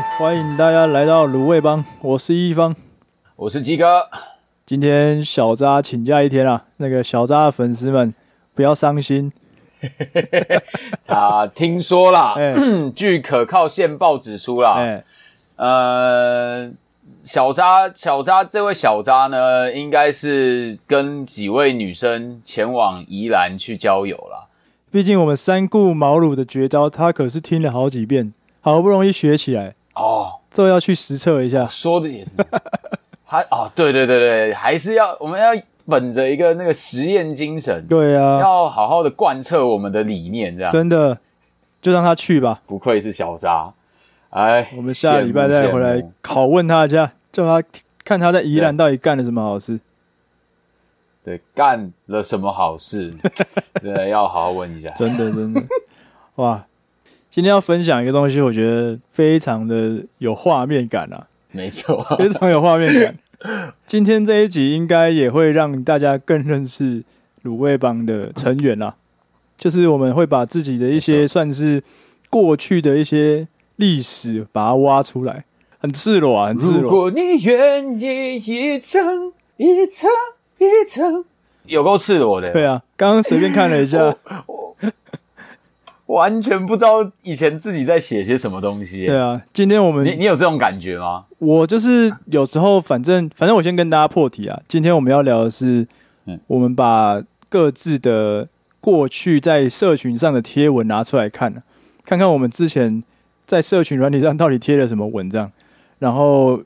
欢迎大家来到卤味帮，我是一方，我是鸡哥。今天小扎请假一天啊，那个小扎的粉丝们不要伤心。他 听说啦，欸、据可靠线报指出啦，欸、呃，小扎小扎这位小扎呢，应该是跟几位女生前往宜兰去交友啦。毕竟我们三顾茅庐的绝招，他可是听了好几遍，好不容易学起来哦，这要去实测一下。说的也是，还哦，对对对对，还是要我们要本着一个那个实验精神，对啊，要好好的贯彻我们的理念，这样真的就让他去吧。不愧是小渣，哎，我们下礼拜再回来拷问他一下，叫他看他在宜兰到底干了什么好事。对，干了什么好事？真的要好好问一下。真的，真的，哇！今天要分享一个东西，我觉得非常的有画面感啊。没错，非常有画面感。今天这一集应该也会让大家更认识卤味帮的成员啦。就是我们会把自己的一些算是过去的一些历史，把它挖出来，很赤裸啊，很赤裸。如果你愿意一层一层。一层 有够赤裸的，对啊，刚刚随便看了一下，完全不知道以前自己在写些什么东西。对啊，今天我们你你有这种感觉吗？我就是有时候，反正反正我先跟大家破题啊。今天我们要聊的是，嗯，我们把各自的过去在社群上的贴文拿出来看，看看我们之前在社群软体上到底贴了什么文章。然后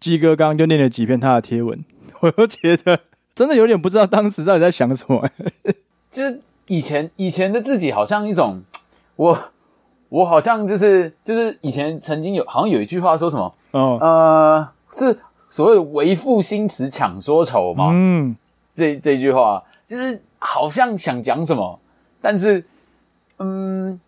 鸡哥刚刚就念了几篇他的贴文，我都觉得。真的有点不知道当时到底在想什么，就是以前以前的自己好像一种，我我好像就是就是以前曾经有好像有一句话说什么，哦呃是所谓的为赋新词强说愁嘛，嗯，这这句话就是好像想讲什么，但是嗯。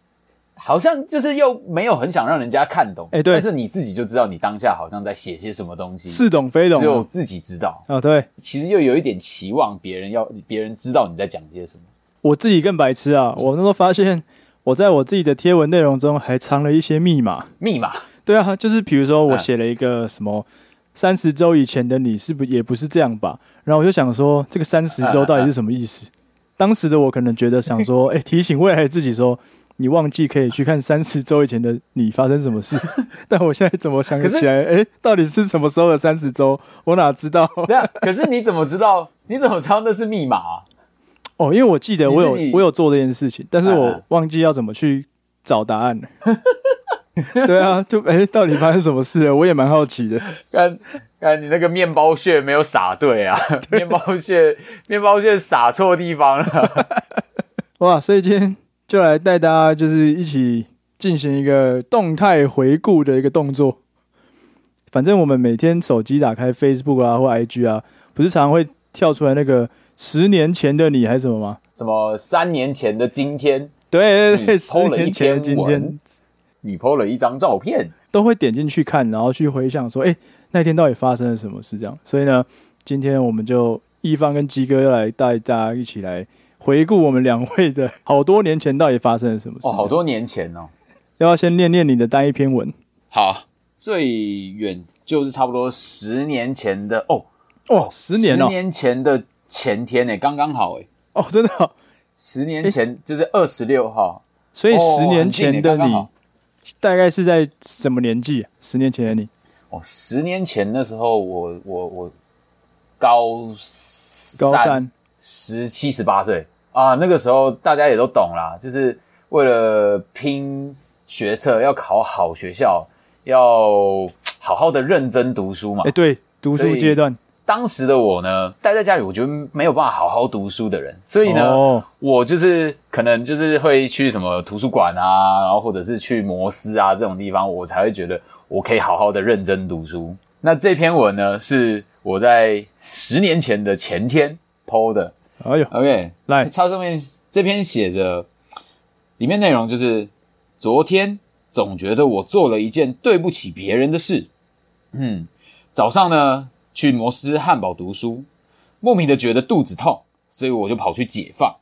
好像就是又没有很想让人家看懂，哎，对，但是你自己就知道你当下好像在写些什么东西，似懂非懂，只有自己知道啊。对，其实又有一点期望别人要别人知道你在讲些什么。我自己更白痴啊！我那时候发现我在我自己的贴文内容中还藏了一些密码，密码。对啊，就是比如说我写了一个什么三十周以前的你是不也不是这样吧？然后我就想说这个三十周到底是什么意思？当时的我可能觉得想说，哎，提醒未来自己说。你忘记可以去看三十周以前的你发生什么事，但我现在怎么想起来？哎、欸，到底是什么时候的三十周？我哪知道？对啊，可是你怎么知道？你怎么知道那是密码啊？哦，因为我记得我有我有做这件事情，但是我忘记要怎么去找答案了。对啊，就哎、欸，到底发生什么事了？我也蛮好奇的。看，看你那个面包屑没有撒对啊？面包屑，面包屑撒错地方了。哇，所以今天。就来带大家，就是一起进行一个动态回顾的一个动作。反正我们每天手机打开 Facebook 啊或 IG 啊，不是常常会跳出来那个十年前的你还是什么吗？什么三年前的今天？对对对，十年前的今天，你 PO 了一张照片，都会点进去看，然后去回想说，哎，那天到底发生了什么事？这样。所以呢，今天我们就一方跟鸡哥要来带大家一起来。回顾我们两位的好多年前到底发生了什么事？哦，好多年前哦，要不要先念念你的单一篇文？好，最远就是差不多十年前的哦哦，十年哦，十年前的前天诶，刚刚好诶。哦，真的、哦，十年前就是二十六号，所以十年前的你、大概是在什么年纪？十年前的你哦，十年前的时候我我我高三高三，十七十八岁。啊，那个时候大家也都懂啦，就是为了拼学测，要考好学校，要好好的认真读书嘛。哎，对，读书阶段，当时的我呢，待在家里，我觉得没有办法好好读书的人，所以呢，哦、我就是可能就是会去什么图书馆啊，然后或者是去摩斯啊这种地方，我才会觉得我可以好好的认真读书。那这篇文呢，是我在十年前的前天 po 的。哎呦，OK，来，它上面这篇写着，里面内容就是昨天总觉得我做了一件对不起别人的事。嗯，早上呢去摩斯汉堡读书，莫名的觉得肚子痛，所以我就跑去解放。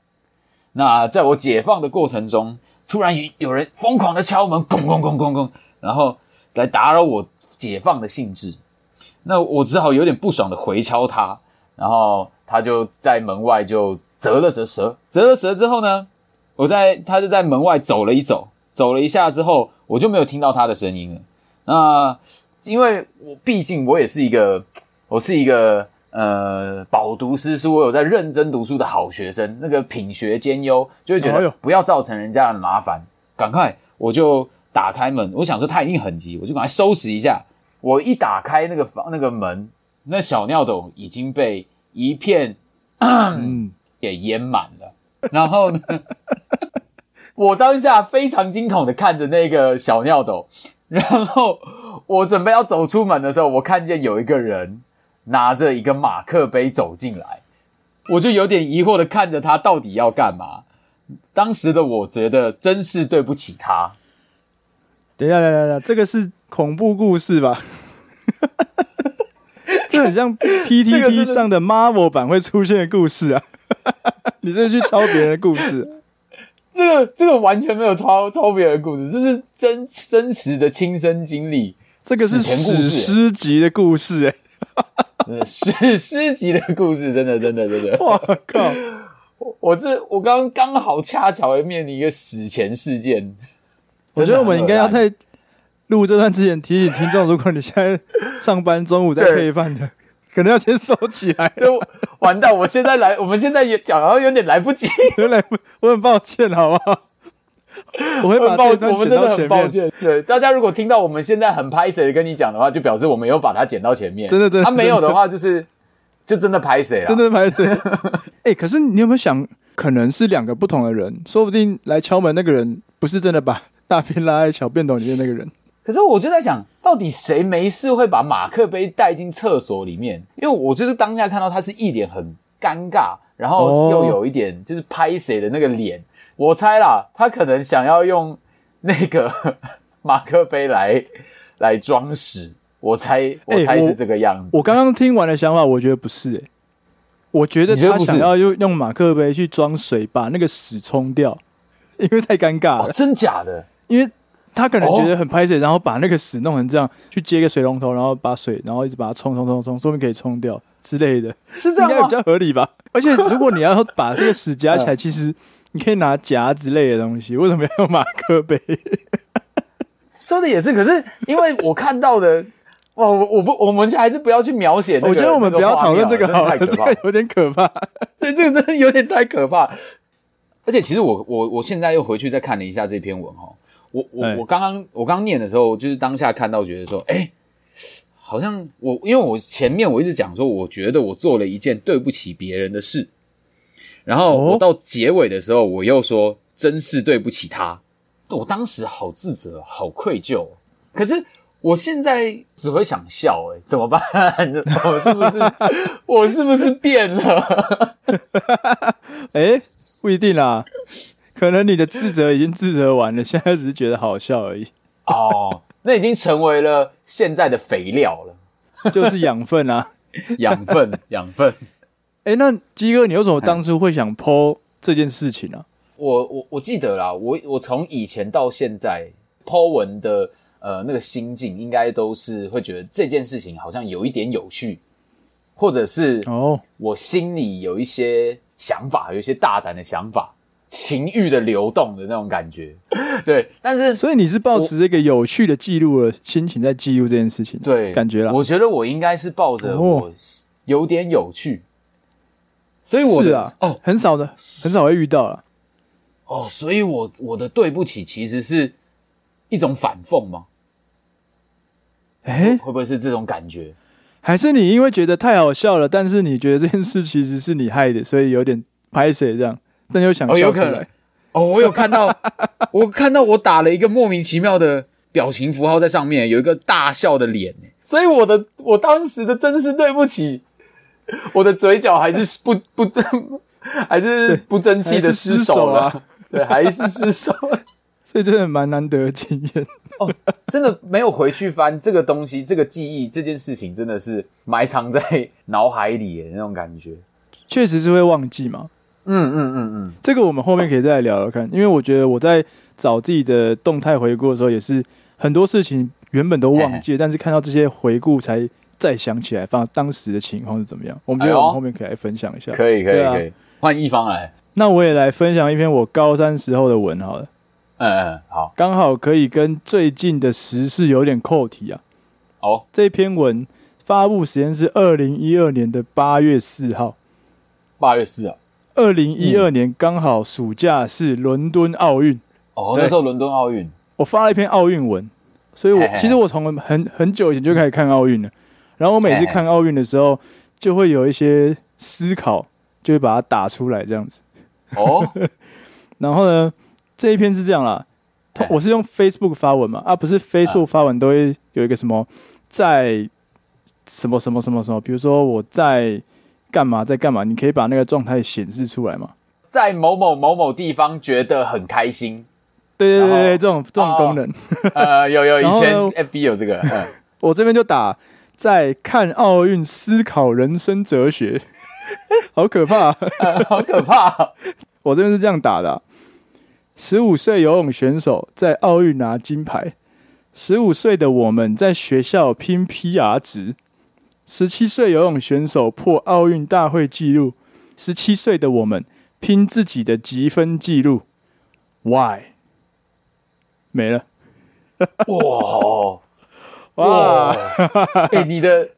那在我解放的过程中，突然有人疯狂的敲门，咣咣咣咣咣，然后来打扰我解放的兴致。那我只好有点不爽的回敲他，然后他就在门外就啧了啧舌，啧了舌之后呢，我在他就在门外走了一走，走了一下之后，我就没有听到他的声音了。那因为我毕竟我也是一个，我是一个呃饱读诗书，我有在认真读书的好学生，那个品学兼优，就会觉得不要造成人家的麻烦，赶快我就打开门，我想说他一定很急，我就赶快收拾一下。我一打开那个房那个门，那小尿斗已经被一片 给淹满了。然后呢，我当下非常惊恐的看着那个小尿斗，然后我准备要走出门的时候，我看见有一个人拿着一个马克杯走进来，我就有点疑惑的看着他到底要干嘛。当时的我觉得真是对不起他。等一下，等一下，等这个是恐怖故事吧？这很像 PTT 上的 Marvel 版会出现的故事啊！你是去抄别人的故事？这个这个完全没有抄抄别人的故事，这是真真实的亲身经历。这个是史诗级的故事，哎，史 诗级的故事，真的，真的，真的！我靠！我我这我刚刚好恰巧会面临一个史前事件。我觉得我们应该要在录这段之前提醒听众，如果你现在上班中午在配饭的，可能要先收起来。就完蛋，我现在来，我们现在也讲，然后有点来不及，来不，我很抱歉，好不好？我会把抱歉我们真的很抱歉。对大家，如果听到我们现在很拍谢的跟你讲的话，就表示我们有把它剪到前面。真的，真的。他没有的话，就是就真的拍谁了，真的拍谁。哎、欸，可是你有没有想，可能是两个不同的人，说不定来敲门那个人不是真的把。大便拉在小便斗里面那个人，可是我就在想，到底谁没事会把马克杯带进厕所里面？因为我就是当下看到他是一脸很尴尬，然后又有一点就是拍谁的那个脸。我猜啦，他可能想要用那个 马克杯来来装屎。我猜，我猜是这个样子。我刚刚听完的想法，我觉得不是诶、欸，我觉得他想要用用马克杯去装水，把那个屎冲掉，因为太尴尬了。哦，真假的？因为他可能觉得很拍谢，然后把那个屎弄成这样，去接个水龙头，然后把水，然后一直把它冲冲冲冲，说不定可以冲掉之类的，是这样吗？应该比较合理吧？而且如果你要把这个屎夹起来，其实你可以拿夹之类的东西，为什么要用马克杯？说的也是，可是因为我看到的，哦，我我不，我们还是不要去描写、那个。我觉得我们不要讨论这个好了，这个有点可怕。对，这个真的有点太可怕。而且其实我我我现在又回去再看了一下这篇文哈。我我我刚刚我刚念的时候，就是当下看到觉得说，哎，好像我因为我前面我一直讲说，我觉得我做了一件对不起别人的事，然后我到结尾的时候，我又说真是对不起他，我当时好自责，好愧疚，可是我现在只会想笑，哎，怎么办？我是不是 我是不是变了？哎，不一定啦。可能你的自责已经自责完了，现在只是觉得好笑而已。哦，那已经成为了现在的肥料了，就是养分啊，养分，养分。哎、欸，那鸡哥，你为什么当初会想 po 这件事情呢、啊？我我我记得啦，我我从以前到现在 po 文的呃那个心境，应该都是会觉得这件事情好像有一点有趣，或者是哦，我心里有一些想法，有一些大胆的想法。情欲的流动的那种感觉，对，但是所以你是抱持这个有趣的记录的心情在记录这件事情，对，感觉啦。我觉得我应该是抱着我有点有趣，所以我的是啊，哦，很少的，很少会遇到了。哦，所以我我的对不起其实是一种反讽吗？哎，会不会是这种感觉？还是你因为觉得太好笑了，但是你觉得这件事其实是你害的，所以有点拍谁这样？但又想笑，哦，有可能哦，我有看到，我看到我打了一个莫名其妙的表情符号在上面，有一个大笑的脸，所以我的我当时的真是对不起，我的嘴角还是不不 还是不争气的失手了，对，还是失手。了，所以真的蛮难得的经验。哦，真的没有回去翻这个东西，这个记忆，这件事情真的是埋藏在脑海里的那种感觉，确实是会忘记嘛。嗯嗯嗯嗯，这个我们后面可以再来聊聊看，因为我觉得我在找自己的动态回顾的时候，也是很多事情原本都忘记，但是看到这些回顾才再想起来，放当时的情况是怎么样。我们觉得我们后面可以来分享一下，可以可以可以，换一方来。那我也来分享一篇我高三时候的文好了。嗯嗯，好，刚好可以跟最近的时事有点扣题啊。哦，这篇文发布时间是二零一二年的八月四号。八月四号，二零一二年刚好暑假是伦敦奥运。哦，那时候伦敦奥运，我发了一篇奥运文，所以我其实我从很很久以前就开始看奥运了。然后我每次看奥运的时候，就会有一些思考，就会把它打出来这样子。哦，然后呢？这一篇是这样啦，我是用 Facebook 发文嘛，啊，不是 Facebook 发文都会有一个什么在什么什么什么什么，比如说我在干嘛，在干嘛，你可以把那个状态显示出来嘛，在某某某某地方觉得很开心，对对对对，这种这种功能，呃，有有以前 FB 有这个，我这边就打在看奥运思考人生哲学，好可怕，好可怕，我这边是这样打的。十五岁游泳选手在奥运拿金牌，十五岁的我们在学校拼 PR 值，十七岁游泳选手破奥运大会纪录，十七岁的我们拼自己的积分纪录，Why？没了，哇哇！哎、欸，你的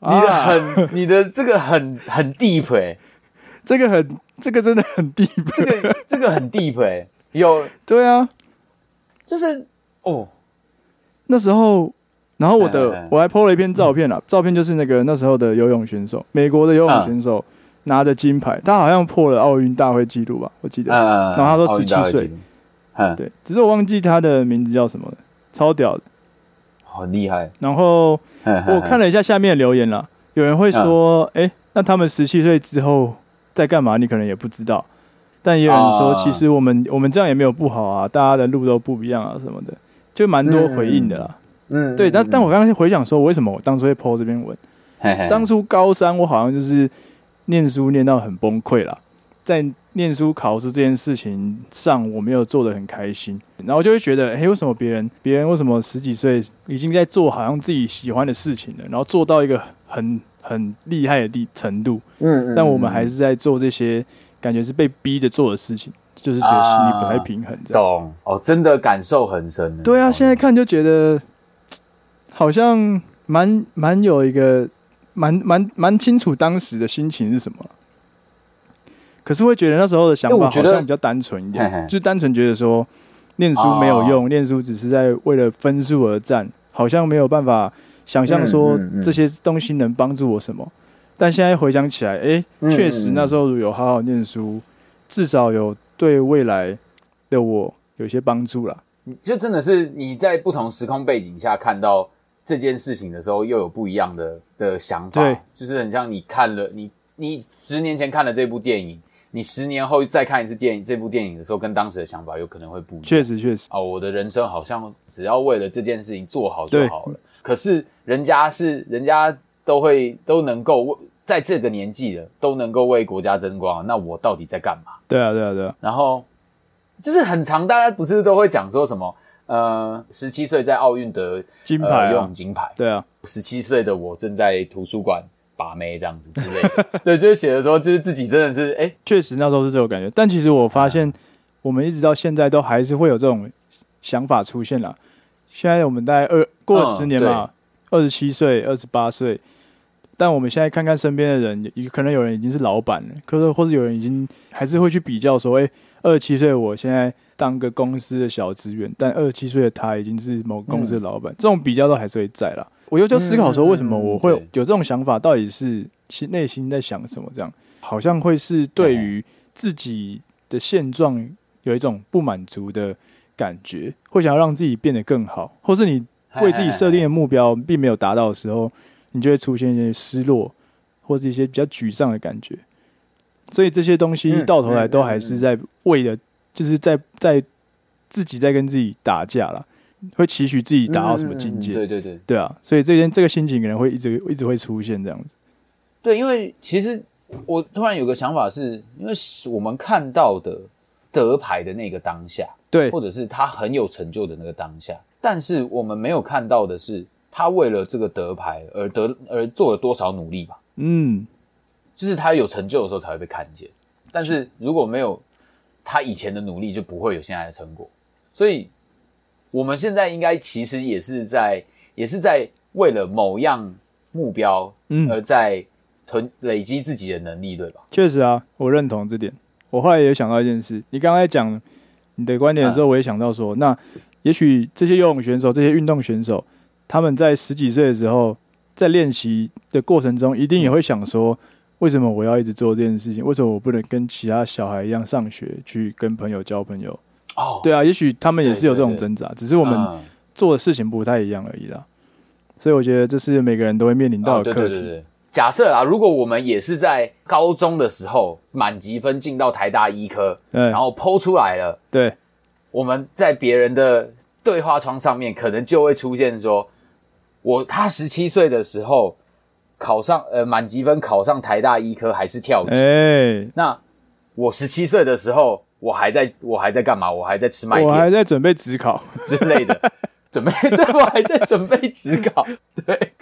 你的很、啊、你的这个很很 deep 哎、欸，这个很这个真的很 deep，这个这个很 deep 哎、欸。有。对啊，就是哦，那时候，然后我的、嗯、我还 po 了一篇照片啊，嗯、照片就是那个那时候的游泳选手，美国的游泳选手拿着金牌，嗯、他好像破了奥运大会纪录吧，我记得，嗯、然后他说十七岁，嗯、对，只是我忘记他的名字叫什么了，超屌的，好厉害。然后我看了一下下面的留言了，有人会说，哎、嗯欸，那他们十七岁之后在干嘛？你可能也不知道。但也有人说，其实我们我们这样也没有不好啊，大家的路都不一样啊，什么的，就蛮多回应的啦。嗯，对，但但我刚刚回想说，为什么我当初会 po 这篇文？当初高三我好像就是念书念到很崩溃了，在念书考试这件事情上，我没有做的很开心，然后就会觉得，哎，为什么别人别人为什么十几岁已经在做好像自己喜欢的事情了，然后做到一个很很厉害的地程度，嗯，但我们还是在做这些。感觉是被逼着做的事事情，就是觉得心里不太平衡。这样、啊、懂哦，真的感受很深。对啊，现在看就觉得好像蛮蛮有一个蛮蛮蛮清楚当时的心情是什么。可是会觉得那时候的想法好像比较单纯一点，嘿嘿就单纯觉得说念书没有用，念、哦、书只是在为了分数而战，好像没有办法想象说这些东西能帮助我什么。但现在回想起来，哎、欸，确实那时候有好好念书，至少有对未来的我有些帮助啦。就真的是你在不同时空背景下看到这件事情的时候，又有不一样的的想法。对，就是很像你看了你你十年前看了这部电影，你十年后再看一次电影这部电影的时候，跟当时的想法有可能会不一样。确实，确实。哦，我的人生好像只要为了这件事情做好就好了。可是人家是人家。都会都能够为在这个年纪了都能够为国家争光，那我到底在干嘛？对啊，对啊，对啊。然后就是很长，大家不是都会讲说什么？呃，十七岁在奥运得金牌，啊，游泳金牌。对啊，十七岁的我正在图书馆把妹这样子之类的。对，就是写的时候，就是自己真的是哎，确实那时候是这种感觉。但其实我发现，我们一直到现在都还是会有这种想法出现了。现在我们大概二过了十年嘛，二十七岁、二十八岁。但我们现在看看身边的人，可能有人已经是老板了，可是或者有人已经还是会去比较说，哎，二十七岁我现在当个公司的小职员，但二十七岁的他已经是某个公司的老板，嗯、这种比较都还是会在啦。我又就思考说，为什么我会有这种想法？到底是心内心在想什么？这样好像会是对于自己的现状有一种不满足的感觉，会想要让自己变得更好，或是你为自己设定的目标并没有达到的时候。你就会出现一些失落，或是一些比较沮丧的感觉，所以这些东西到头来都还是在为了，就是在在自己在跟自己打架了，会期许自己达到什么境界？对对对，对啊，所以这件这个心情可能会一直一直会出现这样子。对，因为其实我突然有个想法是，因为我们看到的得牌的那个当下，对，或者是他很有成就的那个当下。但是我们没有看到的是，他为了这个得牌而得而做了多少努力吧？嗯，就是他有成就的时候才会被看见。但是如果没有他以前的努力，就不会有现在的成果。所以，我们现在应该其实也是在，也是在为了某样目标，嗯，而在囤累积自己的能力，对吧？确实啊，我认同这点。我后来也想到一件事，你刚才讲你的观点的时候，我也想到说，那也许这些游泳选手、这些运动选手，他们在十几岁的时候，在练习的过程中，一定也会想说，为什么我要一直做这件事情？为什么我不能跟其他小孩一样上学，去跟朋友交朋友？哦，对啊，也许他们也是有这种挣扎，只是我们做的事情不太一样而已啦。所以我觉得这是每个人都会面临到的课题。假设啊，如果我们也是在高中的时候满级分进到台大医科，然后 po 出来了，对，我们在别人的对话窗上面可能就会出现说，我他十七岁的时候考上呃满级分考上台大医科还是跳级，哎，那我十七岁的时候。我还在我还在干嘛？我还在吃麦片，我还在准备职考之类的，准备 对，我还在准备职考，对，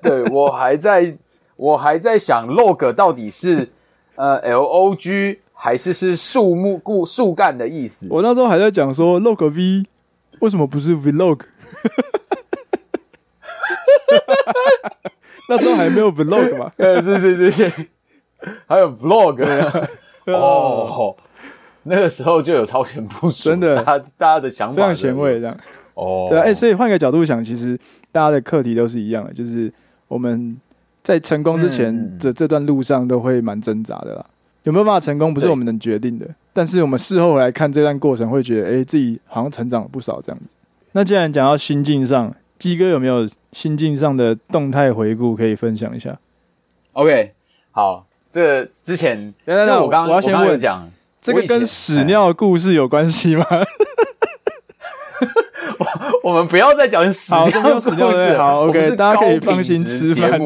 对我还在我还在想 log 到底是呃 L O G 还是是树木故树干的意思？我那时候还在讲说 log V 为什么不是 vlog？那时候还没有 vlog 嘛？呃，是是是是，还有 vlog 哦。那个时候就有超前部署，真的，大家大家的想法非常前卫，这样哦，对啊，哎、欸，所以换个角度想，其实大家的课题都是一样的，就是我们在成功之前的这段路上都会蛮挣扎的啦。有没有办法成功，不是我们能决定的，但是我们事后来看这段过程，会觉得，哎、欸，自己好像成长了不少这样子。那既然讲到心境上，基哥有没有心境上的动态回顾可以分享一下？OK，好，这個之前，那我刚我要先问讲。这个跟屎尿故事有关系吗？我 我们不要再讲屎尿的故事。好，OK，大家可以放心吃饭。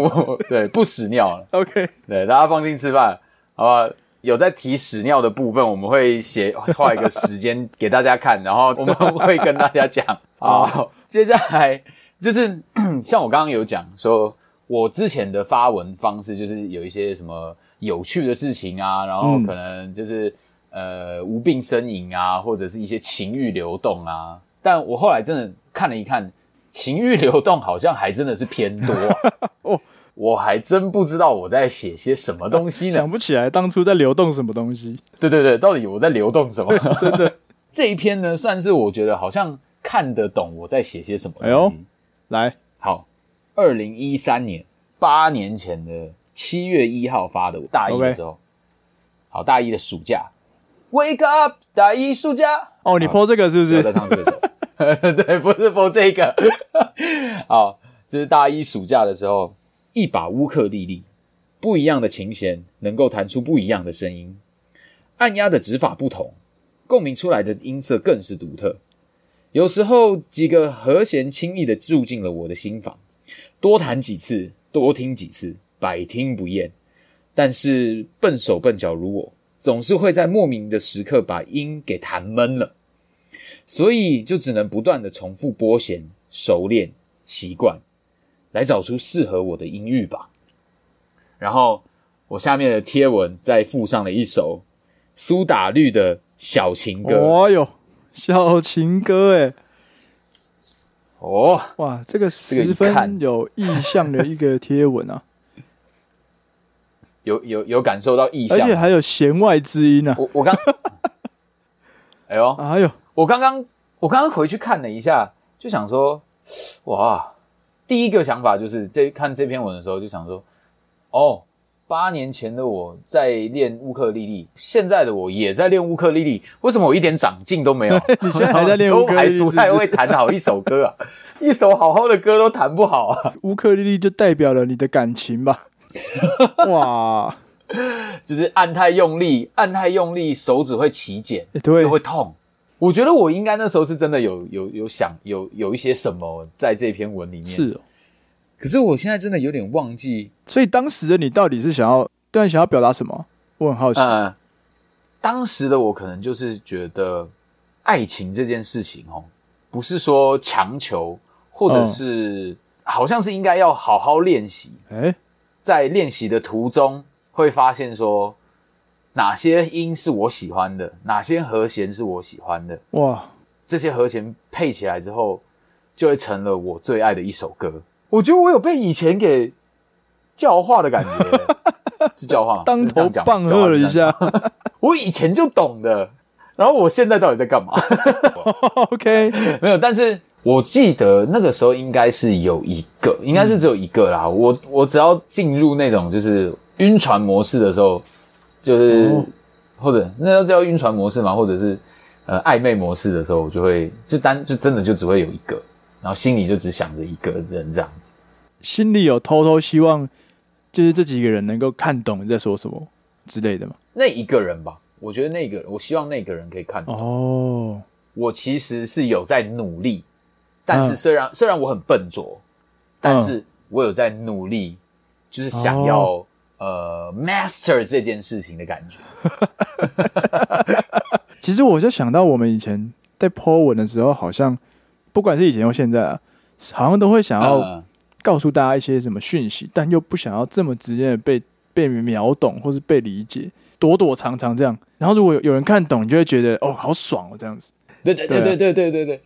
对，不屎尿了。OK，对，大家放心吃饭，好吧？有在提屎尿的部分，我们会写画一个时间给大家看，然后我们会跟大家讲。好，接下来就是 像我刚刚有讲说，我之前的发文方式就是有一些什么有趣的事情啊，然后可能就是。呃，无病呻吟啊，或者是一些情欲流动啊，但我后来真的看了一看，情欲流动好像还真的是偏多啊。哦，我还真不知道我在写些什么东西呢，想不起来当初在流动什么东西。对对对，到底我在流动什么？真的，这一篇呢，算是我觉得好像看得懂我在写些什么东西。哎呦，来，好，二零一三年八年前的七月一号发的，大一的时候.好，大一的暑假。Wake up，大一暑假。哦，你 po 这个是不是？我在唱这个首。对，不是 po 这个。好，这是大一暑假的时候，一把乌克丽丽，不一样的琴弦能够弹出不一样的声音，按压的指法不同，共鸣出来的音色更是独特。有时候几个和弦轻易的住进了我的心房，多弹几次，多听几次，百听不厌。但是笨手笨脚如我。总是会在莫名的时刻把音给弹闷了，所以就只能不断的重复拨弦、熟练、习惯，来找出适合我的音域吧。然后我下面的贴文再附上了一首苏打绿的小情歌。哦哟，小情歌哎，哦，哇，这个十分有意象的一个贴文啊。有有有感受到意象，而且还有弦外之音呢、啊。我我刚，哎呦。哎呦，我刚刚我刚刚回去看了一下，就想说，哇，第一个想法就是这看这篇文的时候就想说，哦，八年前的我在练乌克丽丽，现在的我也在练乌克丽丽，为什么我一点长进都没有？你现在还在练乌克丽丽，都还不太会弹好一首歌啊，一首好好的歌都弹不好啊。乌克丽丽就代表了你的感情吧。哇，就是按太用力，按太用力，手指会起茧，对，会痛。我觉得我应该那时候是真的有有有想有有一些什么在这篇文里面。是哦，可是我现在真的有点忘记。所以当时的你到底是想要对，想要表达什么？我很好奇。嗯，当时的我可能就是觉得爱情这件事情哦，不是说强求，或者是好像是应该要好好练习。哎，在练习的途中会发现说哪些音是我喜欢的，哪些和弦是我喜欢的。哇，这些和弦配起来之后，就会成了我最爱的一首歌。我觉得我有被以前给教化的感觉，是教化吗？当头棒喝了一下。我以前就懂的。然后我现在到底在干嘛？OK，没有，但是我记得那个时候应该是有一个，应该是只有一个啦。嗯、我我只要进入那种就是晕船模式的时候，就是、哦、或者那要叫晕船模式嘛，或者是呃暧昧模式的时候，我就会就单就真的就只会有一个，然后心里就只想着一个人这样子，心里有偷偷希望，就是这几个人能够看懂你在说什么之类的嘛。那一个人吧。我觉得那个，我希望那个人可以看懂。哦，我其实是有在努力，但是虽然、嗯、虽然我很笨拙，但是我有在努力，就是想要、哦、呃 master 这件事情的感觉。其实我就想到我们以前在 po 文的时候，好像不管是以前或现在啊，好像都会想要告诉大家一些什么讯息，但又不想要这么直接的被被秒懂或是被理解。躲躲藏藏这样，然后如果有有人看懂，你就会觉得哦，好爽哦，这样子。对对对对对对对对。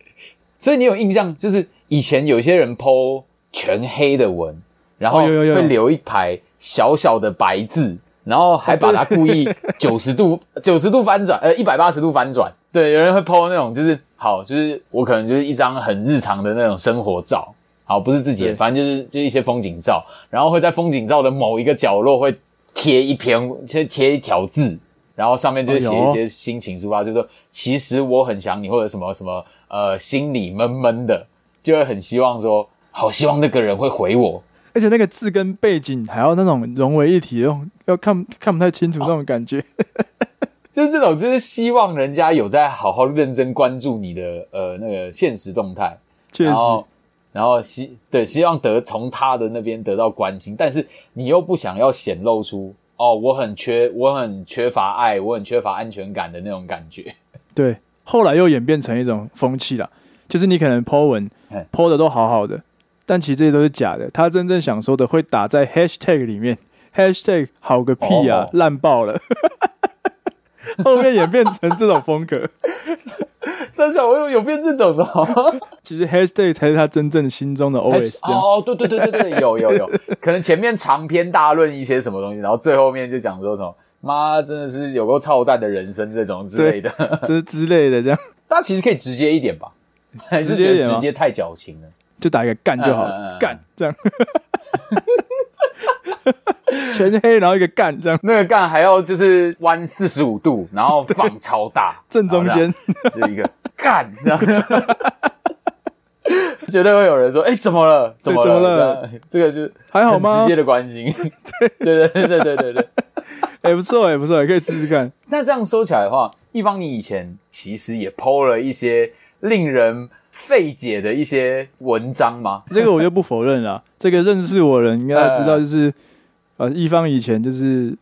所以你有印象，就是以前有些人 po 全黑的文，然后会留一排小小的白字，然后还把它故意 九十度九十度翻转，呃，一百八十度翻转。对，有人会 po 那种，就是好，就是我可能就是一张很日常的那种生活照，好，不是自己的，反正就是就是一些风景照，然后会在风景照的某一个角落会。贴一篇，贴贴一条字，然后上面就写一些心情抒发，就是说其实我很想你，或者什么什么，呃，心里闷闷的，就会很希望说，好希望那个人会回我，而且那个字跟背景还要那种融为一体，那种要看看不太清楚那种感觉，哦、就是这种，就是希望人家有在好好认真关注你的呃那个现实动态，确实。然后希对希望得从他的那边得到关心，但是你又不想要显露出哦，我很缺我很缺乏爱，我很缺乏安全感的那种感觉。对，后来又演变成一种风气了，就是你可能 po 文 po 的都好好的，但其实这些都是假的。他真正想说的会打在 hashtag 里面，hashtag 好个屁啊，烂、哦、爆了。后面演变成这种风格。真小，我有有变这种的。其实 hashtag 才是他真正心中的 OS。哦，对对对对对，有有有，可能前面长篇大论一些什么东西，然后最后面就讲说什么妈真的是有够操蛋的人生这种之类的，就是之类的这样。大家其实可以直接一点吧，还是觉得直接太矫情了，就打一个干就好，干这样。全黑，然后一个干这样，那个干还要就是弯四十五度，然后放超大，正中间就一个 干这样，绝对会有人说：“哎、欸，怎么了？怎么了？”怎么了这个就还好吗？直接的关心，对对对对对对对，哎、欸，不错哎，不错，可以试试看。那这样说起来的话，一方你以前其实也 po 了一些令人费解的一些文章吗？这个我就不否认了。这个认识我的人应该知道，就是。呃，一方以前就是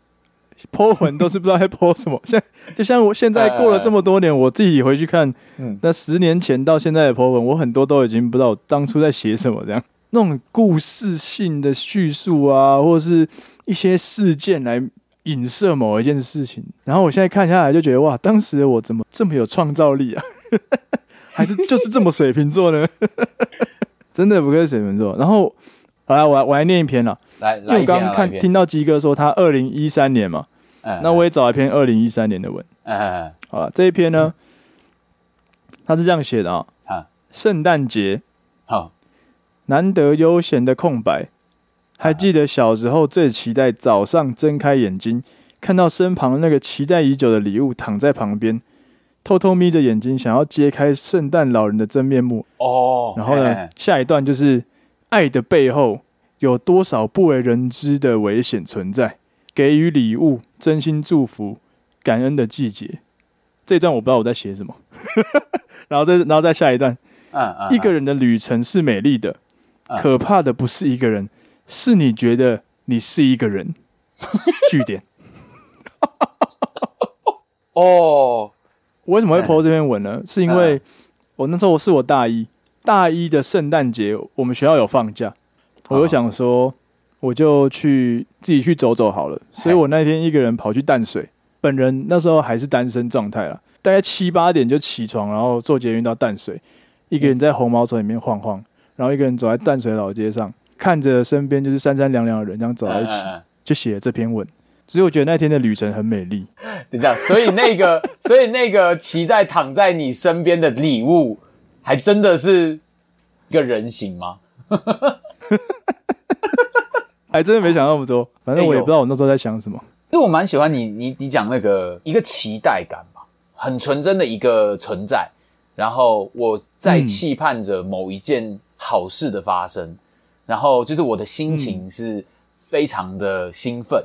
po 文都是不知道在 po 什么，像就像我现在过了这么多年，我自己回去看，嗯，那十年前到现在的 po 文，我很多都已经不知道我当初在写什么，这样那种故事性的叙述啊，或者是一些事件来影射某一件事情，然后我现在看下来就觉得哇，当时的我怎么这么有创造力啊？还是就是这么水瓶座呢？真的不愧是水瓶座。然后好来，我来我来念一篇了。来，因为我刚刚看听到鸡哥说他二零一三年嘛，嗯、那我也找一篇二零一三年的文。好了，这一篇呢，嗯、他是这样写的啊、啊。圣诞节，好，难得悠闲的空白，还记得小时候最期待早上睁开眼睛，看到身旁那个期待已久的礼物躺在旁边，偷偷眯着眼睛想要揭开圣诞老人的真面目。哦，然后呢，嘿嘿下一段就是爱的背后。有多少不为人知的危险存在？给予礼物，真心祝福，感恩的季节。这一段我不知道我在写什么，然后再然后再下一段。嗯嗯，一个人的旅程是美丽的，可怕的不是一个人，是你觉得你是一个人。据点。哦，我为什么会 po 这篇文呢？是因为我那时候是我大一，大一的圣诞节，我们学校有放假，我就想说，我就去自己去走走好了。所以我那天一个人跑去淡水，本人那时候还是单身状态了，大概七八点就起床，然后坐捷运到淡水，一个人在红毛城里面晃晃，然后一个人走在淡水老街上，看着身边就是三三两两的人这样走在一起，就写了这篇文。所以我觉得那天的旅程很美丽。等一下，所以那个，所以那个骑在躺在你身边的礼物，还真的是一个人形吗？还真的没想那么多。反正我也不知道我那时候在想什么。就我蛮喜欢你，你你讲那个一个期待感吧，很纯真的一个存在。然后我在期盼着某一件好事的发生，嗯、然后就是我的心情是非常的兴奋。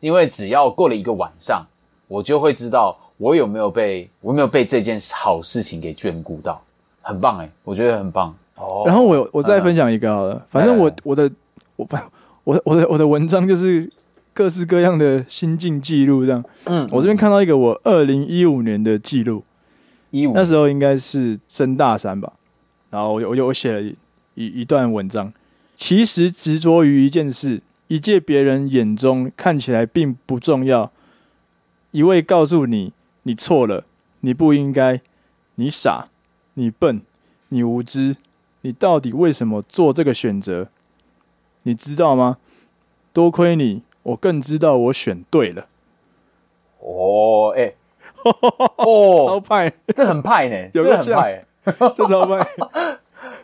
因为只要过了一个晚上，我就会知道我有没有被我有没有被这件好事情给眷顾到，很棒诶，我觉得很棒。哦，然后我我再分享一个好了，嗯、反正我我的我我我的我的文章就是各式各样的心境记录这样。嗯，我这边看到一个我二零一五年的记录，一五那时候应该是升大三吧，然后我就我就我写了一一一段文章，其实执着于一件事。一介别人眼中看起来并不重要，一味告诉你你错了，你不应该，你傻，你笨，你无知，你到底为什么做这个选择？你知道吗？多亏你，我更知道我选对了。哦，哎、欸，哦，超派，这很派呢，有个很派，这超派，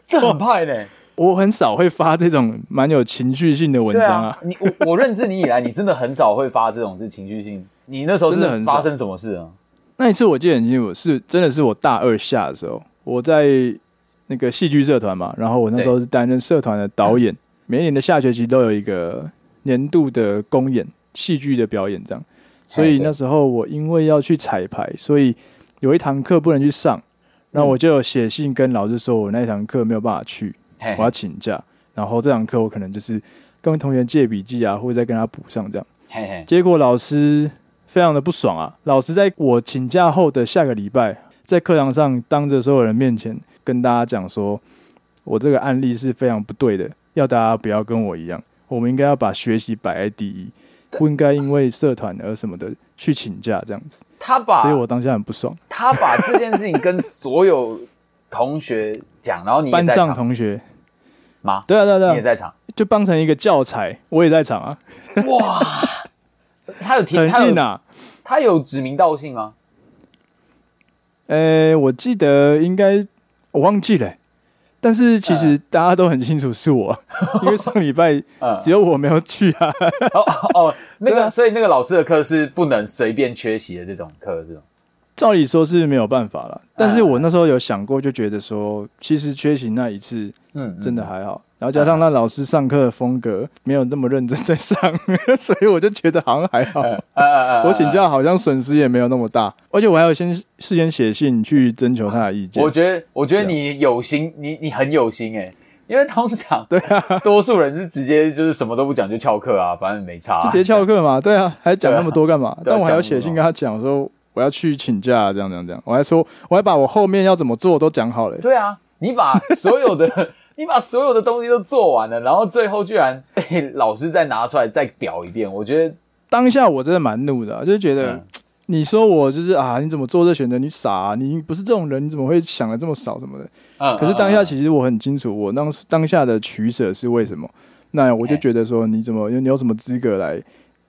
这很派呢。我很少会发这种蛮有情绪性的文章啊。啊你我我认识你以来，你真的很少会发这种是情绪性。你那时候 真的很发生什么事啊？那一次我记得很清楚，是真的是我大二下的时候，我在那个戏剧社团嘛，然后我那时候是担任社团的导演。每一年的下学期都有一个年度的公演，戏剧的表演这样。所以那时候我因为要去彩排，所以有一堂课不能去上，然后我就写信跟老师说我那堂课没有办法去。我要请假，然后这堂课我可能就是跟同学借笔记啊，或者再跟他补上这样。嘿嘿。结果老师非常的不爽啊！老师在我请假后的下个礼拜，在课堂上当着所有人面前跟大家讲说，我这个案例是非常不对的，要大家不要跟我一样，我们应该要把学习摆在第一，不应该因为社团而什么的去请假这样子。他把，所以我当下很不爽。他把这件事情跟所有同学讲，然后你班上同学。吗？对啊，对啊，对啊，你也在场，就当成一个教材，我也在场啊。哇，他有提，他有哪？他有指名道姓吗？呃、欸，我记得应该我忘记了、欸，但是其实大家都很清楚是我，呃、因为上礼拜只有我没有去啊。哦哦，那个，所以那个老师的课是不能随便缺席的这种课，这种。照理说是没有办法了，但是我那时候有想过，就觉得说，其实缺席那一次，嗯，真的还好。然后加上那老师上课的风格没有那么认真在上，所以我就觉得好像还好。我请假好像损失也没有那么大，而且我还有先事先写信去征求他的意见。我觉得，我觉得你有心，你你很有心诶，因为通常对啊，多数人是直接就是什么都不讲就翘课啊，反正没差，就直接翘课嘛。对啊，还讲那么多干嘛？但我还要写信跟他讲说。我要去请假，这样这样这样。我还说，我还把我后面要怎么做都讲好了。对啊，你把所有的 你把所有的东西都做完了，然后最后居然被老师再拿出来再表一遍。我觉得当下我真的蛮怒的，就是觉得、嗯、你说我就是啊，你怎么做这选择？你傻啊，你不是这种人，你怎么会想的这么少什么的？嗯。可是当下其实我很清楚，我当当下的取舍是为什么。那我就觉得说，你怎么你有什么资格来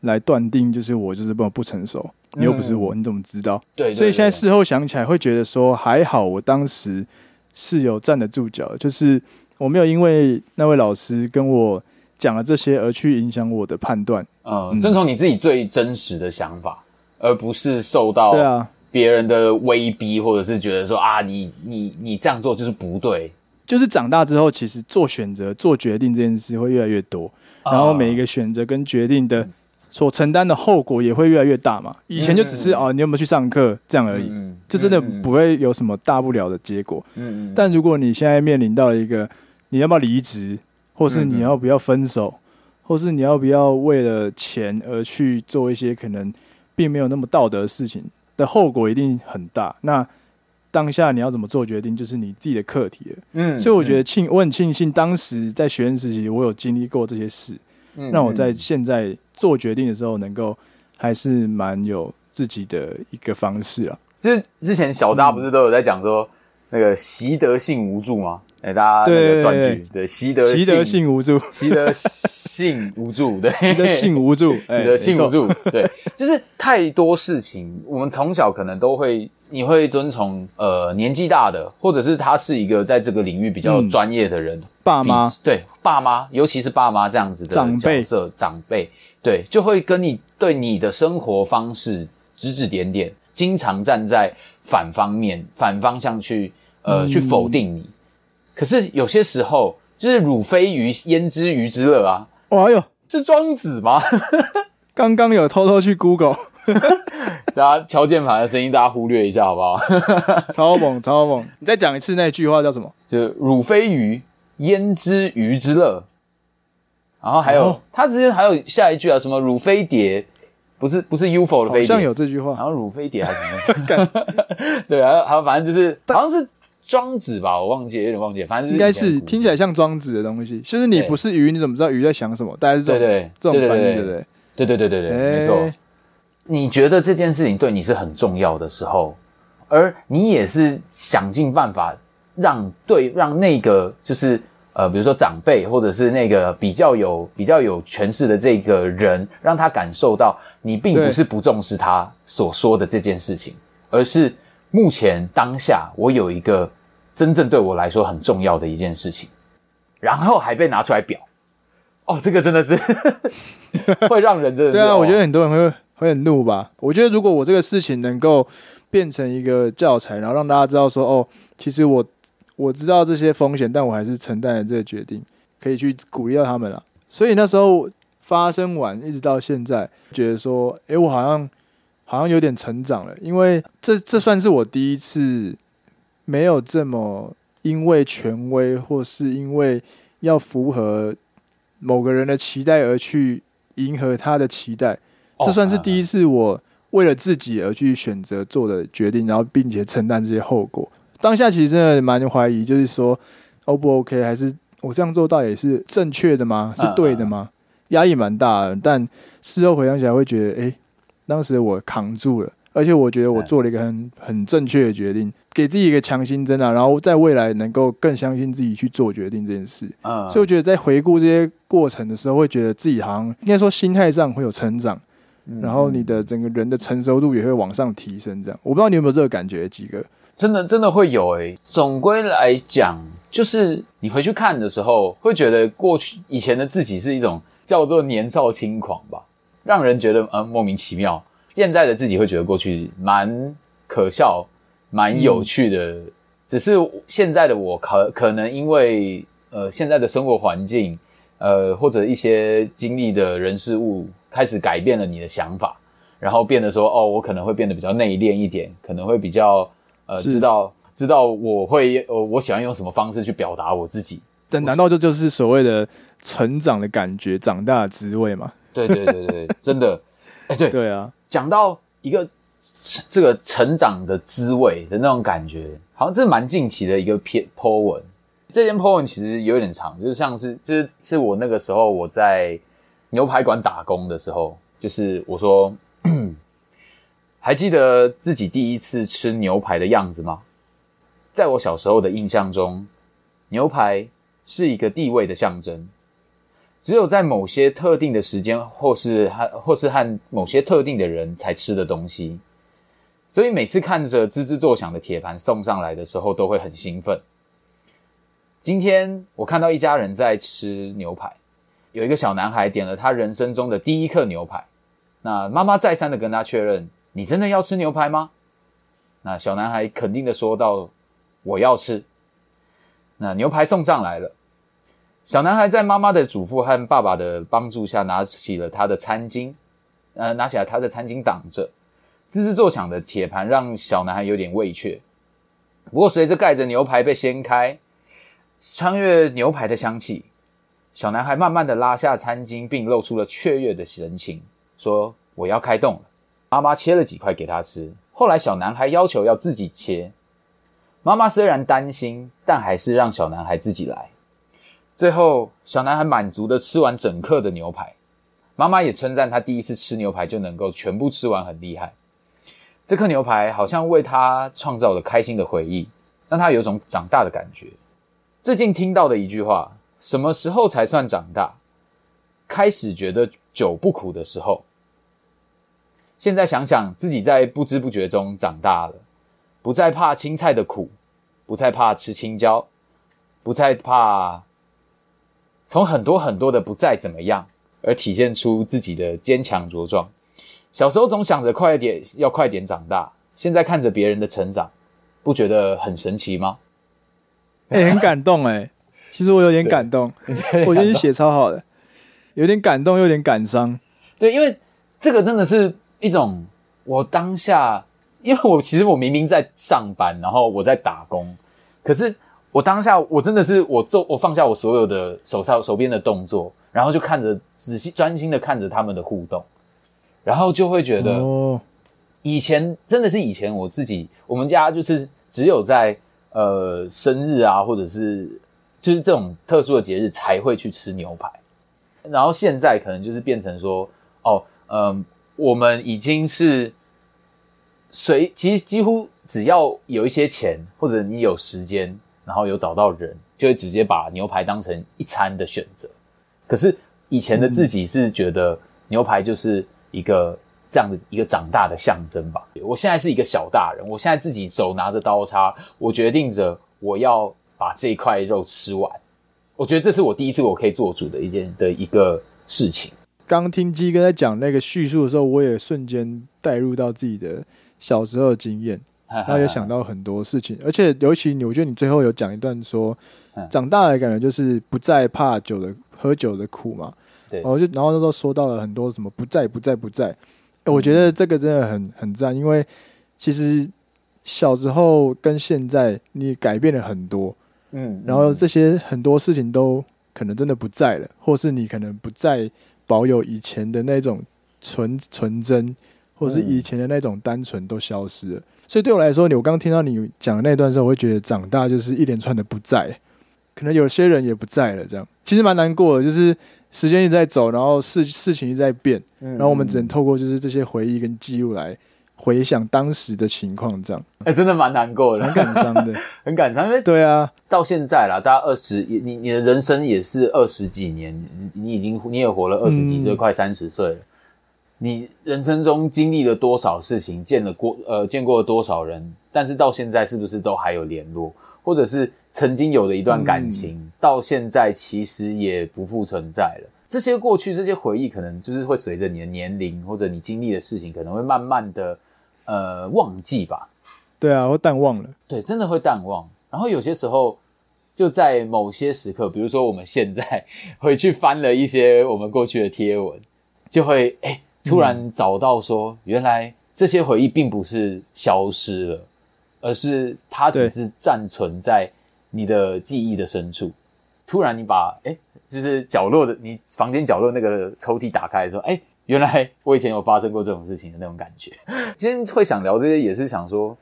来断定就是我就是不不成熟？你又不是我，你怎么知道？对，所以现在事后想起来，会觉得说还好，我当时是有站得住脚，就是我没有因为那位老师跟我讲了这些而去影响我的判断。嗯，遵从你自己最真实的想法，而不是受到对啊别人的威逼，或者是觉得说啊，你你你这样做就是不对。就是长大之后，其实做选择、做决定这件事会越来越多，然后每一个选择跟决定的。所承担的后果也会越来越大嘛？以前就只是哦，你有没有去上课这样而已，这真的不会有什么大不了的结果。但如果你现在面临到一个你要不要离职，或是你要不要分手，或是你要不要为了钱而去做一些可能并没有那么道德的事情的后果，一定很大。那当下你要怎么做决定，就是你自己的课题了。嗯，所以我觉得庆，我很庆幸当时在学生时期，我有经历过这些事，嗯，让我在现在做决定的时候，能够还是蛮有自己的一个方式啊。就是之前小扎不是都有在讲说，那个习得性无助吗？哎、欸，大家那个断句，对，习得习得性无助，习得性无助，对，习得性无助，习得性无助，对，就是太多事情，我们从小可能都会，你会遵从呃年纪大的，或者是他是一个在这个领域比较专业的人，嗯、爸妈，对，爸妈，尤其是爸妈这样子的长辈，长辈，对，就会跟你对你的生活方式指指点点，经常站在反方面、反方向去呃、嗯、去否定你。可是有些时候，就是汝非鱼，焉知鱼之乐啊！哎呦，是庄子吗？刚刚有偷偷去 Google，大家敲键盘的声音，大家忽略一下好不好？超猛，超猛！你再讲一次那句话叫什么？就是汝非鱼，焉知鱼之乐？然后还有，他之前还有下一句啊，什么汝非蝶，不是不是 UFO 的飞碟，好像有这句话。然后汝非蝶还是什么？对，还有还有，反正就是好像是。庄子吧，我忘记，有点忘记，反正应该是听起来像庄子的东西。其实你不是鱼，你怎么知道鱼在想什么？大概是这种对这种翻译，对不对？对对对对对，没错。你觉得这件事情对你是很重要的时候，而你也是想尽办法让对让那个就是呃，比如说长辈或者是那个比较有比较有权势的这个人，让他感受到你并不是不重视他所说的这件事情，而是。目前当下，我有一个真正对我来说很重要的一件事情，然后还被拿出来表，哦，这个真的是 会让人真的对啊，我觉得很多人会会很怒吧。我觉得如果我这个事情能够变成一个教材，然后让大家知道说，哦，其实我我知道这些风险，但我还是承担了这个决定，可以去鼓励到他们了。所以那时候发生完，一直到现在，觉得说，诶，我好像。好像有点成长了，因为这这算是我第一次没有这么因为权威或是因为要符合某个人的期待而去迎合他的期待。这算是第一次我为了自己而去选择做的决定，然后并且承担这些后果。当下其实真的蛮怀疑，就是说 O 不 OK，还是我这样做到底是正确的吗？是对的吗？压力蛮大的，但事后回想起来会觉得，诶。当时我扛住了，而且我觉得我做了一个很很正确的决定，给自己一个强心针啊，然后在未来能够更相信自己去做决定这件事。嗯，所以我觉得在回顾这些过程的时候，会觉得自己好像应该说心态上会有成长，然后你的整个人的成熟度也会往上提升。这样，我不知道你有没有这个感觉，几个真的真的会有诶、欸。总归来讲，就是你回去看的时候，会觉得过去以前的自己是一种叫做年少轻狂吧。让人觉得呃莫名其妙，现在的自己会觉得过去蛮可笑、蛮有趣的，嗯、只是现在的我可可能因为呃现在的生活环境，呃或者一些经历的人事物开始改变了你的想法，然后变得说哦，我可能会变得比较内敛一点，可能会比较呃知道知道我会呃我喜欢用什么方式去表达我自己。但难道这就是所谓的成长的感觉、长大的滋味吗？对对对对，真的，哎，对对啊，讲到一个这个成长的滋味的那种感觉，好像这是蛮近期的一个篇 po 文。这篇 po 文其实有点长，就是像是就是是我那个时候我在牛排馆打工的时候，就是我说，还记得自己第一次吃牛排的样子吗？在我小时候的印象中，牛排是一个地位的象征。只有在某些特定的时间，或是和或是和某些特定的人才吃的东西，所以每次看着滋滋作响的铁盘送上来的时候，都会很兴奋。今天我看到一家人在吃牛排，有一个小男孩点了他人生中的第一客牛排。那妈妈再三的跟他确认：“你真的要吃牛排吗？”那小男孩肯定的说道：“我要吃。”那牛排送上来了。小男孩在妈妈的嘱咐和爸爸的帮助下，拿起了他的餐巾，呃，拿起来他的餐巾挡着，滋滋作响的铁盘让小男孩有点畏怯。不过，随着盖着牛排被掀开，穿越牛排的香气，小男孩慢慢的拉下餐巾，并露出了雀跃的神情，说：“我要开动了。”妈妈切了几块给他吃。后来，小男孩要求要自己切，妈妈虽然担心，但还是让小男孩自己来。最后，小男孩满足的吃完整颗的牛排，妈妈也称赞他第一次吃牛排就能够全部吃完，很厉害。这颗牛排好像为他创造了开心的回忆，让他有种长大的感觉。最近听到的一句话：什么时候才算长大？开始觉得酒不苦的时候。现在想想，自己在不知不觉中长大了。不再怕青菜的苦，不再怕吃青椒，不再怕从很多很多的不再怎么样而体现出自己的坚强茁壮。小时候总想着快点要快点长大，现在看着别人的成长，不觉得很神奇吗？哎、欸，很感动哎、欸，其实我有点感动，我觉得你写超好的，有点感动，又有点感伤。对，因为这个真的是一种我当下。因为我其实我明明在上班，然后我在打工，可是我当下我真的是我做我放下我所有的手上手边的动作，然后就看着仔细专心的看着他们的互动，然后就会觉得，以前真的是以前我自己我们家就是只有在呃生日啊或者是就是这种特殊的节日才会去吃牛排，然后现在可能就是变成说哦嗯、呃、我们已经是。随其实几乎只要有一些钱，或者你有时间，然后有找到人，就会直接把牛排当成一餐的选择。可是以前的自己是觉得牛排就是一个这样的一个长大的象征吧。我现在是一个小大人，我现在自己手拿着刀叉，我决定着我要把这块肉吃完。我觉得这是我第一次我可以做主的一件的一个事情。刚听鸡哥在讲那个叙述的时候，我也瞬间带入到自己的。小时候的经验，然后也想到很多事情，而且尤其你，我觉得你最后有讲一段说，长大的感觉就是不再怕酒的喝酒的苦嘛。对，然后就然后那时候说到了很多什么不在不在不再，我觉得这个真的很很赞，因为其实小时候跟现在你改变了很多，嗯，然后这些很多事情都可能真的不在了，或是你可能不再保有以前的那种纯纯真。或是以前的那种单纯都消失了，所以对我来说，你我刚刚听到你讲的那段时候，我会觉得长大就是一连串的不在，可能有些人也不在了，这样其实蛮难过的。就是时间一直在走，然后事事情一直在变，然后我们只能透过就是这些回忆跟记录来回想当时的情况，这样。哎，真的蛮难过的，很感伤的，很感伤。因为对啊，到现在啦，大家二十，你你的人生也是二十几年，你已经你也活了二十几岁，快三十岁了。你人生中经历了多少事情，见了过呃见过了多少人，但是到现在是不是都还有联络，或者是曾经有的一段感情，嗯、到现在其实也不复存在了。这些过去这些回忆，可能就是会随着你的年龄或者你经历的事情，可能会慢慢的呃忘记吧。对啊，会淡忘了。对，真的会淡忘。然后有些时候就在某些时刻，比如说我们现在 回去翻了一些我们过去的贴文，就会哎。诶突然找到说，原来这些回忆并不是消失了，而是它只是暂存在你的记忆的深处。突然你把诶，就是角落的你房间角落那个抽屉打开，说，诶，原来我以前有发生过这种事情的那种感觉。今天会想聊这些，也是想说，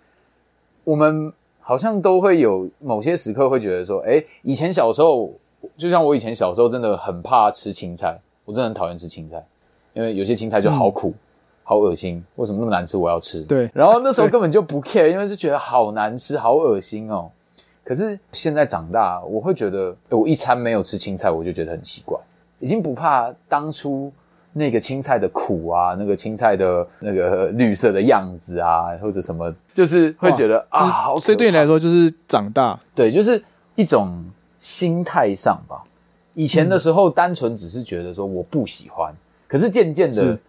我们好像都会有某些时刻会觉得说，诶，以前小时候，就像我以前小时候真的很怕吃青菜，我真的很讨厌吃青菜。因为有些青菜就好苦，嗯、好恶心，为什么那么难吃？我要吃。对，然后那时候根本就不 care，因为是觉得好难吃，好恶心哦。可是现在长大，我会觉得，我一餐没有吃青菜，我就觉得很奇怪，已经不怕当初那个青菜的苦啊，那个青菜的那个绿色的样子啊，或者什么，就是会觉得啊，好。所以对你来说，就是长大，对，就是一种心态上吧。以前的时候，单纯只是觉得说我不喜欢。可是渐渐的，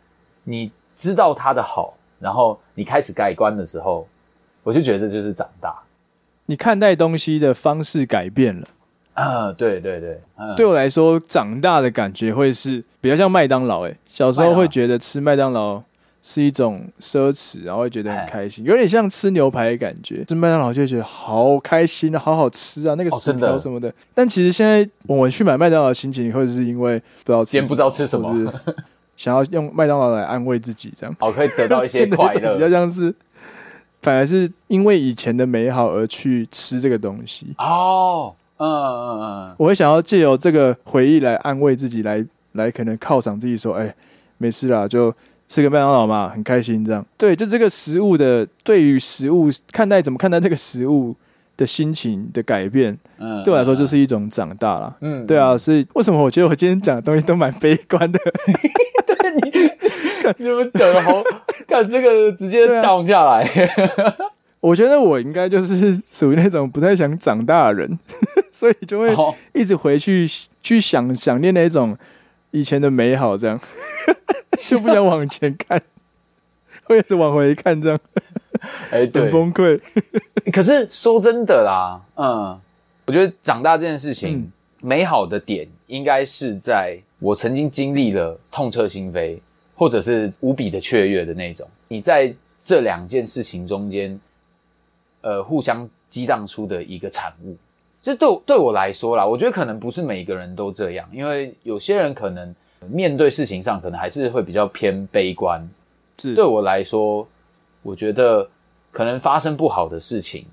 你知道他的好，然后你开始改观的时候，我就觉得这就是长大。你看待东西的方式改变了啊！对对对，嗯、对我来说，长大的感觉会是比较像麦当劳。哎，小时候会觉得吃麦当劳是一种奢侈，然后会觉得很开心，有点像吃牛排的感觉。吃麦当劳就会觉得好开心啊，好好吃啊，那个薯条什么的。哦、但其实现在我们去买麦当劳的心情，或者是因为不知道今天不知道吃什么。想要用麦当劳来安慰自己，这样好可以得到一些 快乐，比较像是反而是因为以前的美好而去吃这个东西。哦，嗯嗯嗯，我会想要借由这个回忆来安慰自己，来来可能犒赏自己，说，哎、欸，没事啦，就吃个麦当劳嘛，很开心这样。对，就这个食物的，对于食物看待，怎么看待这个食物的心情的改变，嗯，对我来说就是一种长大了。嗯，对啊，所以为什么我觉得我今天讲的东西都蛮悲观的？对你，你们讲的好，看这个直接 down 下来。我觉得我应该就是属于那种不太想长大的人，所以就会一直回去去想想念那种以前的美好，这样就不想往前看，会一直往回看，这样。哎、欸，对，很崩溃。可是说真的啦，嗯，我觉得长大这件事情，嗯、美好的点应该是在我曾经经历了痛彻心扉，或者是无比的雀跃的那种。你在这两件事情中间，呃，互相激荡出的一个产物。这对对我来说啦，我觉得可能不是每个人都这样，因为有些人可能面对事情上，可能还是会比较偏悲观。是对我来说。我觉得可能发生不好的事情，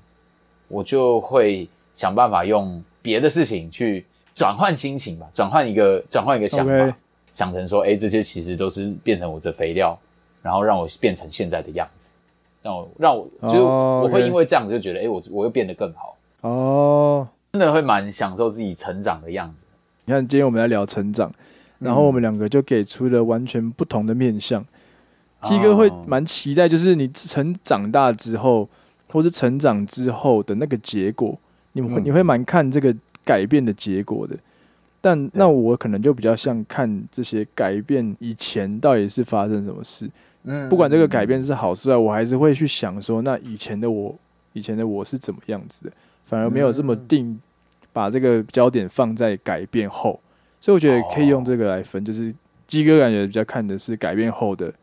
我就会想办法用别的事情去转换心情吧，转换一个转换一个想法，Okay. 想成说，哎，这些其实都是变成我的肥料，然后让我变成现在的样子，让我让我就我会因为这样子就觉得，哎，我我又变得更好哦，真的会蛮享受自己成长的样子。你看，今天我们来聊成长，然后我们两个就给出了完全不同的面向。鸡哥会蛮期待，就是你成长大之后，或是成长之后的那个结果，你们会你会蛮看这个改变的结果的。但那我可能就比较像看这些改变以前到底是发生什么事。嗯，不管这个改变是好是坏，我还是会去想说，那以前的我，以前的我是怎么样子的，反而没有这么定，把这个焦点放在改变后。所以我觉得可以用这个来分，就是鸡哥感觉比较看的是改变后的。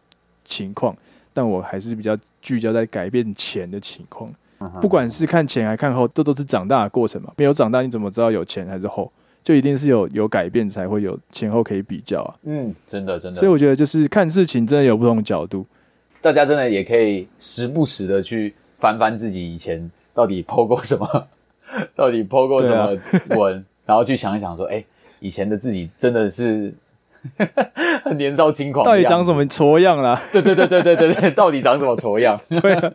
情况，但我还是比较聚焦在改变前的情况。不管是看前还看后，这都是长大的过程嘛。没有长大，你怎么知道有前还是后？就一定是有有改变，才会有前后可以比较啊。嗯，真的真的。所以我觉得就是看事情真的有不同的角度。大家真的也可以时不时的去翻翻自己以前到底 po 过什么，到底 po 过什么文，然后去想一想说，哎、欸，以前的自己真的是。很 年少轻狂，到底长什么挫样啦？对对对对对对对，到底长什么挫样？对啊，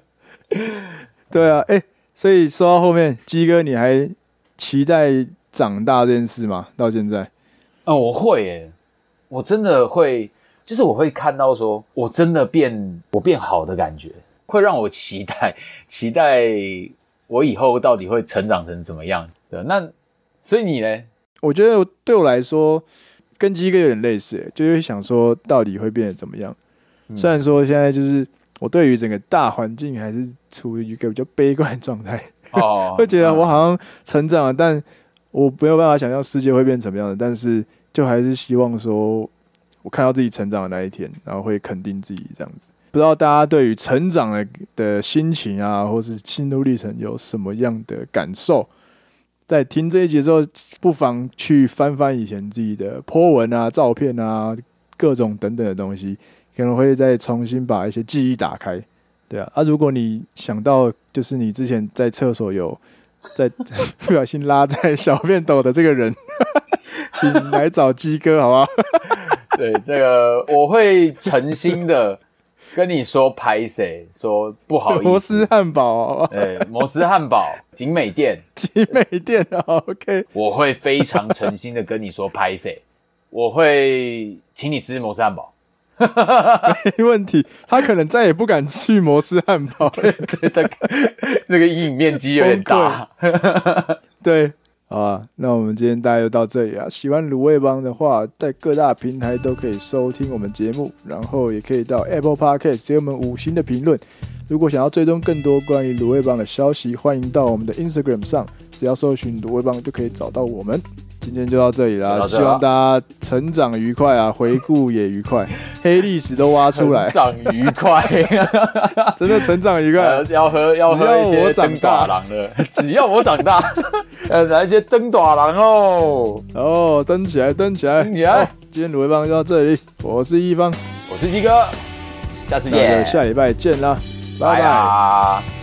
对啊，哎、欸，所以说到后面，鸡哥，你还期待长大这件事吗？到现在，嗯，我会耶，我真的会，就是我会看到说，我真的变，我变好的感觉，会让我期待，期待我以后到底会成长成什么样？对，那所以你呢？我觉得对我来说。跟鸡哥有点类似，欸，就会想说到底会变得怎么样？嗯、虽然说现在就是我对于整个大环境还是处于一个比较悲观状态，哦、会觉得我好像成长了，嗯、但我没有办法想象世界会变成什么样的。但是就还是希望说，我看到自己成长的那一天，然后会肯定自己这样子。不知道大家对于成长的的心情啊，或是心路历程有什么样的感受？在听这一集之后，不妨去翻翻以前自己的 po 文啊、照片啊、各种等等的东西，可能会再重新把一些记忆打开。对啊，啊，如果你想到就是你之前在厕所有在不小心拉在小便斗的这个人，请来找鸡哥，好不好？对，这个我会诚心的。跟你说拍谁？说不好意思。摩斯汉堡，对，摩斯汉堡，景美店，景美店，OK。我会非常诚心的跟你说拍谁，我会请你吃摩斯汉堡，没问题。他可能再也不敢去摩斯汉堡，对 对，那个那个阴影面积有点大，对。好啊，那我们今天大家就到这里啊。喜欢卤味帮的话，在各大平台都可以收听我们节目，然后也可以到 Apple Podcast 给我们五星的评论。如果想要追踪更多关于卤味帮的消息，欢迎到我们的 Instagram 上，只要搜寻卤味帮就可以找到我们。今天就到这里啦，希望大家成长愉快啊，回顾也愉快，黑历史都挖出来，成长愉快，真的成长愉快，要喝要喝一些灯大郎的，只要我长大，呃，来一些灯大郎哦，哦，登起来，登起来，登起来，今天卤味帮就到这里，我是一方，我是鸡哥，下次见，下礼拜见啦，拜拜。